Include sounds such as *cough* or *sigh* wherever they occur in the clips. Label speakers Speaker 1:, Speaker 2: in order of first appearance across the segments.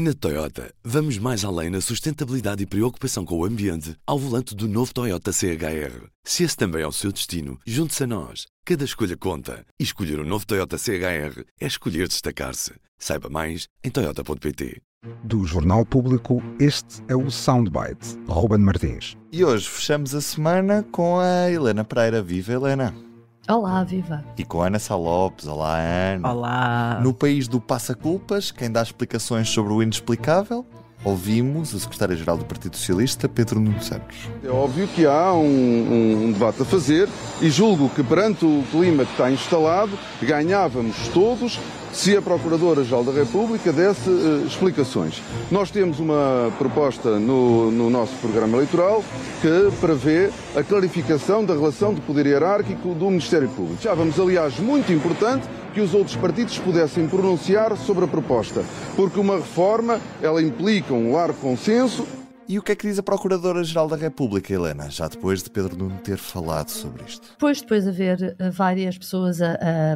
Speaker 1: Na Toyota, vamos mais além na sustentabilidade e preocupação com o ambiente ao volante do novo Toyota CHR. Se esse também é o seu destino, junte-se a nós. Cada escolha conta. E escolher o um novo Toyota CHR é escolher destacar-se. Saiba mais em Toyota.pt.
Speaker 2: Do Jornal Público, este é o Soundbite. Ruben Martins.
Speaker 3: E hoje fechamos a semana com a Helena Pereira. Viva, Helena!
Speaker 4: Olá, viva!
Speaker 3: E com a Ana Salopes. Olá, Ana!
Speaker 4: Olá!
Speaker 3: No país do passa-culpas, quem dá explicações sobre o inexplicável? Ouvimos o secretário-geral do Partido Socialista, Pedro Nuno Santos.
Speaker 5: É óbvio que há um, um, debate a fazer e julgo que perante o clima que está instalado, ganhávamos todos se a Procuradora-Geral da República desse uh, explicações. Nós temos uma proposta no, no, nosso programa eleitoral que prevê a clarificação da relação de poder hierárquico do Ministério Público. Já vamos, aliás, muito importante que os outros partidos pudessem pronunciar sobre a proposta, porque uma reforma, ela implica um largo consenso
Speaker 3: e o que é que diz a Procuradora-Geral da República, Helena, já depois de Pedro Nuno ter falado sobre isto?
Speaker 4: Depois, depois de haver eh, várias pessoas a, a,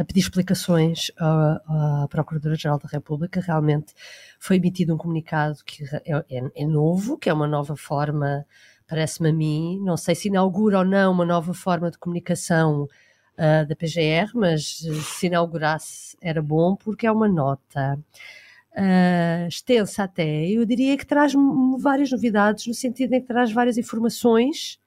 Speaker 4: a pedir explicações à, à Procuradora-Geral da República, realmente foi emitido um comunicado que é, é, é novo, que é uma nova forma, parece-me a mim, não sei se inaugura ou não uma nova forma de comunicação uh, da PGR, mas eh, se inaugurasse era bom porque é uma nota uh, extensa até, eu diria que traz várias novidades, no sentido em que traz várias informações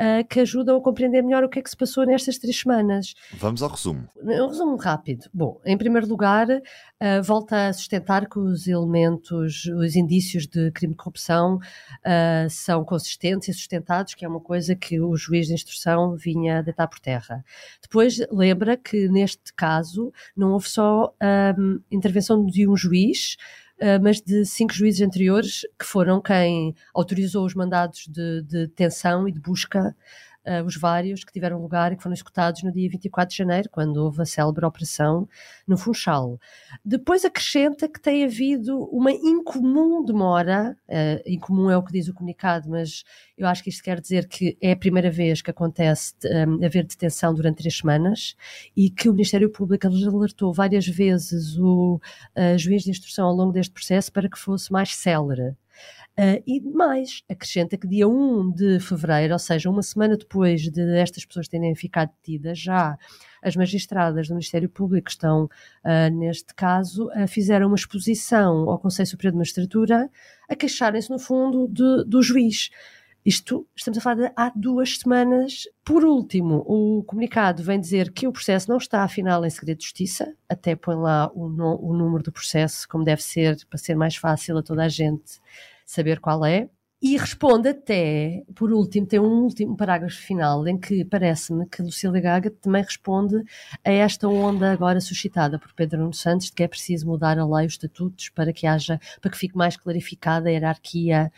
Speaker 4: uh, que ajudam a compreender melhor o que é que se passou nestas três semanas.
Speaker 3: Vamos ao resumo.
Speaker 4: Um resumo rápido. Bom, em primeiro lugar, uh, volta a sustentar que os elementos, os indícios de crime de corrupção uh, são consistentes e sustentados, que é uma coisa que o juiz de instrução vinha deitar por terra. Depois, lembra que neste caso não houve só um, intervenção de um juiz, mas de cinco juízes anteriores que foram quem autorizou os mandados de, de detenção e de busca uh, os vários que tiveram lugar e que foram executados no dia 24 de janeiro, quando houve a célebre operação no Funchal. Depois acrescenta que tem havido uma incomum demora, uh, incomum é o que diz o comunicado, mas eu acho que isto quer dizer que é a primeira vez que acontece um, haver detenção durante três semanas e que o Ministério Público alertou várias vezes o uh, juiz de instrução ao longo deste processo para que fosse mais célere. Uh, e mais, acrescenta que dia 1 de fevereiro, ou seja, uma semana depois de estas pessoas terem ficado detidas, já as magistradas do Ministério Público estão, uh, neste caso, uh, fizeram uma exposição ao Conselho Superior de Magistratura a queixarem-se, no fundo, de, do juiz. Isto, estamos a falar de há duas semanas. Por último, o comunicado vem dizer que o processo não está, afinal, em segredo de justiça, até põe lá o, no, o número do processo, como deve ser, para ser mais fácil a toda a gente saber qual é. E responde até, por último, tem um último parágrafo final em que parece-me que Lucília Gaga também responde a esta onda agora suscitada por Pedro Nuno Santos de que é preciso mudar a lei, os estatutos, para que haja, para que fique mais clarificada a hierarquia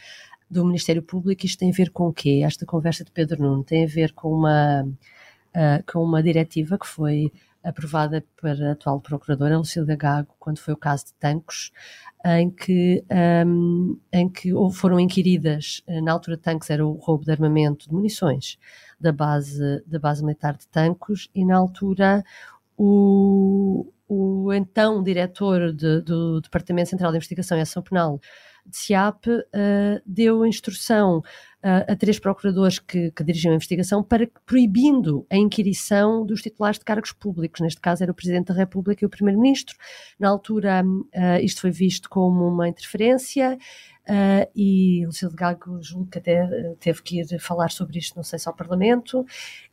Speaker 4: do Ministério Público. Isto tem a ver com o quê? Esta conversa de Pedro Nuno tem a ver com uma, uh, com uma diretiva que foi aprovada para a atual procuradora Lucília Gago, quando foi o caso de Tancos, em que, um, em que foram inquiridas, eh, na altura Tancos era o roubo de armamento de munições da base, da base militar de Tancos, e na altura o, o então diretor de, do Departamento Central de Investigação e Ação Penal de SIAP uh, deu instrução uh, a três procuradores que, que, dirigiam a investigação para proibindo a inquirição dos titulares de cargos públicos. Neste caso era o Presidente da República e o Primeiro-Ministro. Na altura uh, isto foi visto como uma interferência Uh, e Lucílio Gago julgo que até uh, teve que ir falar sobre isto, não sei se ao Parlamento,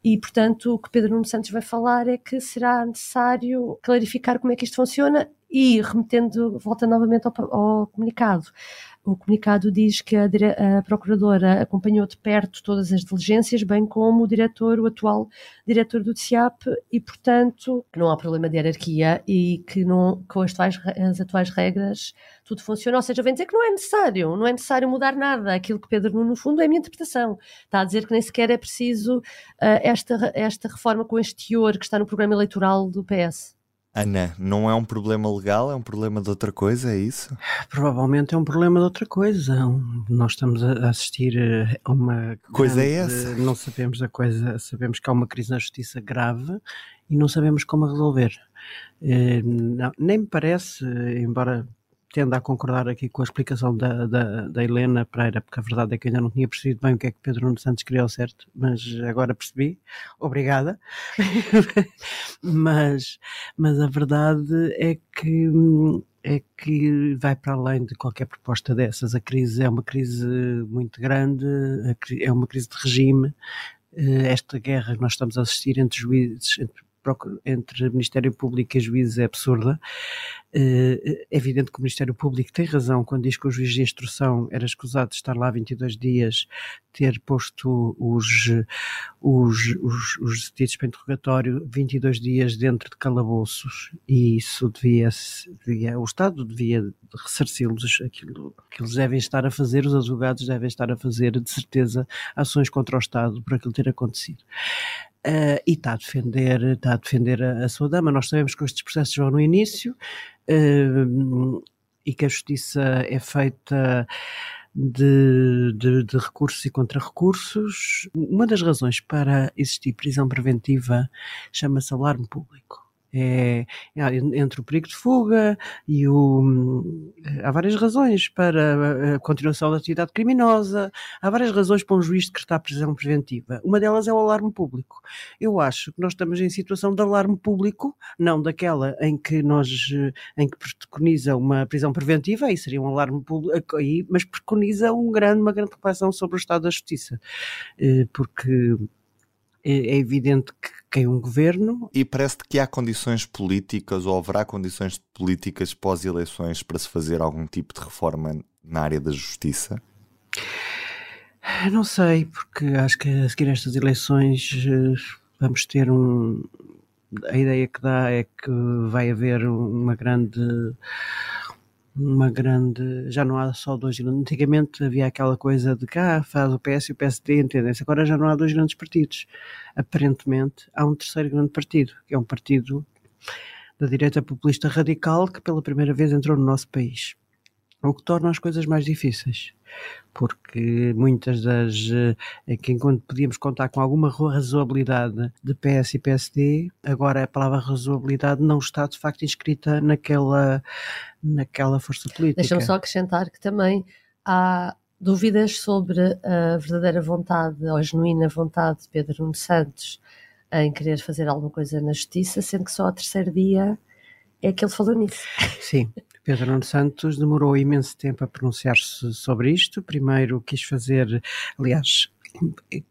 Speaker 4: e portanto o que Pedro Nuno Santos vai falar é que será necessário clarificar como é que isto funciona e remetendo, volta novamente ao, ao comunicado, o comunicado diz que a, a, Procuradora acompanhou de perto todas as diligências, bem como o diretor, o atual diretor do TCIAP, e, portanto, que não há problema de hierarquia e que não, com as atuais, as atuais regras tudo funciona. Ou seja, vem dizer que não é necessário, não é necessário mudar nada. Aquilo que Pedro, no fundo, é a minha interpretação. Está a dizer que nem sequer é preciso uh, esta, esta reforma com este teor que está no programa eleitoral do PS.
Speaker 3: Ana, não é um problema legal, é um problema de outra coisa, é isso?
Speaker 6: Provavelmente é um problema de outra coisa. Nós estamos a assistir a uma.
Speaker 3: Coisa grande, é essa?
Speaker 6: Não sabemos a coisa, sabemos que há uma crise na justiça grave e não sabemos como a resolver. Eh, não, nem me parece, embora tendo a concordar aqui com a explicação da, da, da, Helena Pereira, porque a verdade é que ainda não tinha percebido bem o que é que Pedro Nuno Santos queria ao certo, mas agora percebi. Obrigada. *laughs* mas, mas a verdade é que é que vai para além de qualquer proposta dessas. A crise é uma crise muito grande, é uma crise de regime. Eh, esta guerra que nós estamos a assistir entre juízes, entre entre Ministério Público e juízes é absurda. Eh, é evidente que o Ministério Público tem razão quando diz que o juiz de instrução era escusado de estar lá 22 dias, ter posto os, os, os, os detidos para interrogatório 22 dias dentro de calabouços e isso devia, devia o Estado devia ressarci-los aquilo que eles devem estar a fazer, os advogados devem estar a fazer, de certeza, ações contra o Estado por aquilo ter acontecido. Uh, e está a defender, está a, defender a, a, sua dama. Nós sabemos que estes processos vão no início uh, e que a justiça é feita de, de, de recursos e contra-recursos. Uma das razões para existir prisão preventiva chama-se alarme público. É, entre o perigo de fuga e o. Há várias razões para a continuação da atividade criminosa, há várias razões para um juiz decretar prisão preventiva. Uma delas é o alarme público. Eu acho que nós estamos em situação de alarme público, não daquela em que nós em que preconiza uma prisão preventiva, aí seria um alarme público, aí, mas preconiza um grande, uma grande reflexão sobre o estado da justiça. Eh, porque é evidente que quem um governo.
Speaker 3: E parece que há condições políticas ou haverá condições políticas pós-eleições para se fazer algum tipo de reforma na área da justiça?
Speaker 6: Não sei, porque acho que a seguir estas eleições eh, vamos ter um. A ideia que dá é que vai haver uma grande uma grande. Já não há só dois grandes. Antigamente havia aquela coisa de cá faz o PS e o PSD, entendem-se. Agora já não há dois grandes partidos. Aparentemente há um terceiro grande partido, que é um partido da direita populista radical que pela primeira vez entrou no nosso país. O que torna as coisas mais difíceis porque muitas das eh, que enquanto podíamos contar com alguma razoabilidade de PS e PSD, agora a palavra razoabilidade não está de facto inscrita naquela, naquela força política.
Speaker 4: Deixa-me só acrescentar que também há dúvidas sobre a verdadeira vontade ou a genuína vontade de Pedro Nuno Santos em querer fazer alguma coisa na justiça, sendo que só ao terceiro dia é que ele falou nisso.
Speaker 6: Sim, *laughs* Pedro Nuno Santos demorou imenso tempo a pronunciar-se sobre isto. Primeiro quis fazer, aliás,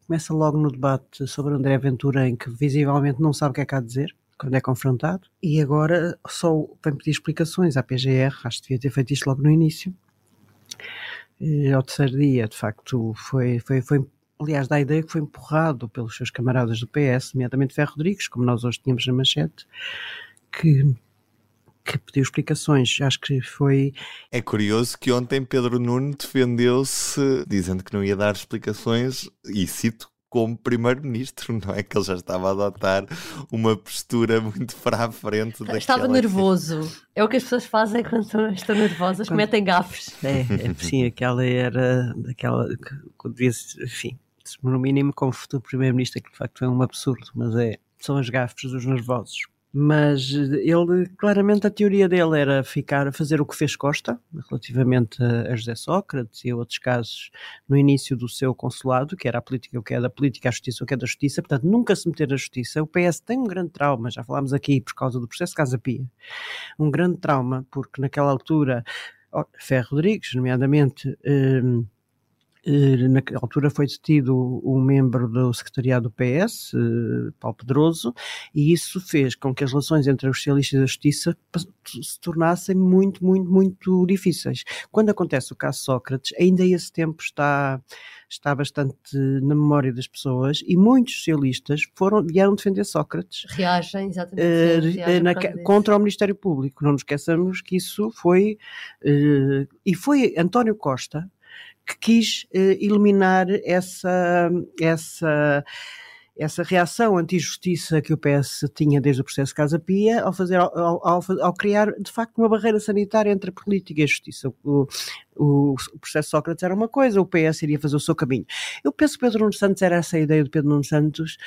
Speaker 6: começa logo no debate sobre André Ventura, em que visivelmente não sabe o que é que há a dizer quando é confrontado, e agora só vem pedir explicações à PGR, acho que devia ter feito isto logo no início. E, ao terceiro dia, de facto, foi, foi, foi aliás, dá a ideia que foi empurrado pelos seus camaradas do PS, nomeadamente Ferro Rodrigues, como nós hoje tínhamos na manchete, que que pediu explicações. Acho que foi.
Speaker 3: É curioso que ontem Pedro Nuno defendeu-se dizendo que não ia dar explicações, e cito como primeiro-ministro, não é? Que ele já estava a adotar uma postura muito para a frente.
Speaker 4: Estava nervoso. Que... É o que as pessoas fazem quando estão nervosas, quando... cometem gafes.
Speaker 6: É, é, sim, aquela era daquela que devia enfim, no mínimo como futuro primeiro-ministro, que de facto é um absurdo, mas é, são as gafes dos nervosos mas ele claramente a teoria dele era ficar fazer o que fez Costa relativamente a, José Sócrates e a outros casos no início do seu consulado, que era a política o que é da política, a justiça o que é da justiça, portanto nunca se meter na justiça. O PS tem um grande trauma, já falámos aqui por causa do processo Casa Pia, um grande trauma porque naquela altura Ferro Rodrigues, nomeadamente hum, eh, na altura foi detido um membro do secretariado do PS, eh, Paulo Pedroso, e isso fez com que as relações entre os socialistas e a justiça se tornassem muito, muito, muito difíceis. Quando acontece o caso Sócrates, ainda esse tempo está, está bastante na memória das pessoas e muitos socialistas foram, vieram defender Sócrates.
Speaker 4: Reagem, exatamente. Uh, reagem
Speaker 6: na, contra o Ministério Público. Não nos esqueçamos que isso foi. E foi António Costa que quis uh, eliminar essa, essa, essa reação anti-justiça que o PS tinha desde o processo Casa Pia ao, fazer, ao, ao, ao, criar, de facto, uma barreira sanitária entre a política e a justiça. O, o, o, processo Sócrates era uma coisa, o PS iria fazer o seu caminho. Eu penso que Pedro Nuno Santos era essa a ideia de Pedro Nuno Santos,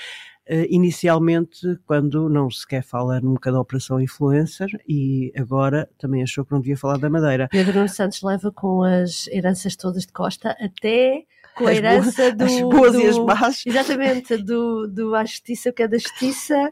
Speaker 6: inicialmente quando não se quer falar nunca da Operação Influencer e agora também achou que não devia falar da Madeira.
Speaker 4: Pedro Nuno Santos leva com as heranças todas de Costa até com a herança
Speaker 6: boas,
Speaker 4: do.
Speaker 6: As boas
Speaker 4: do,
Speaker 6: e as más.
Speaker 4: Exatamente, do, do à justiça, o que é da justiça,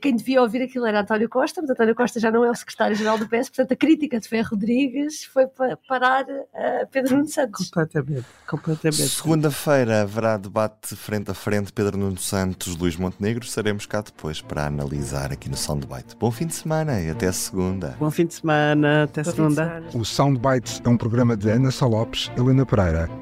Speaker 4: quem devia ouvir aquilo era António Costa, mas António Costa já não é o secretário-geral do PS, portanto a crítica de Ferro Rodrigues foi para parar a Pedro Nuno Santos.
Speaker 6: Completamente, completamente.
Speaker 3: Segunda-feira haverá debate frente a frente Pedro Nuno Santos, Luís Montenegro. Estaremos cá depois para analisar aqui no Soundbite. Bom fim de semana e até segunda.
Speaker 6: Bom fim de semana, até
Speaker 4: Bom
Speaker 6: segunda.
Speaker 4: semana.
Speaker 2: O Soundbites é um programa de Ana Salopes, Helena Pereira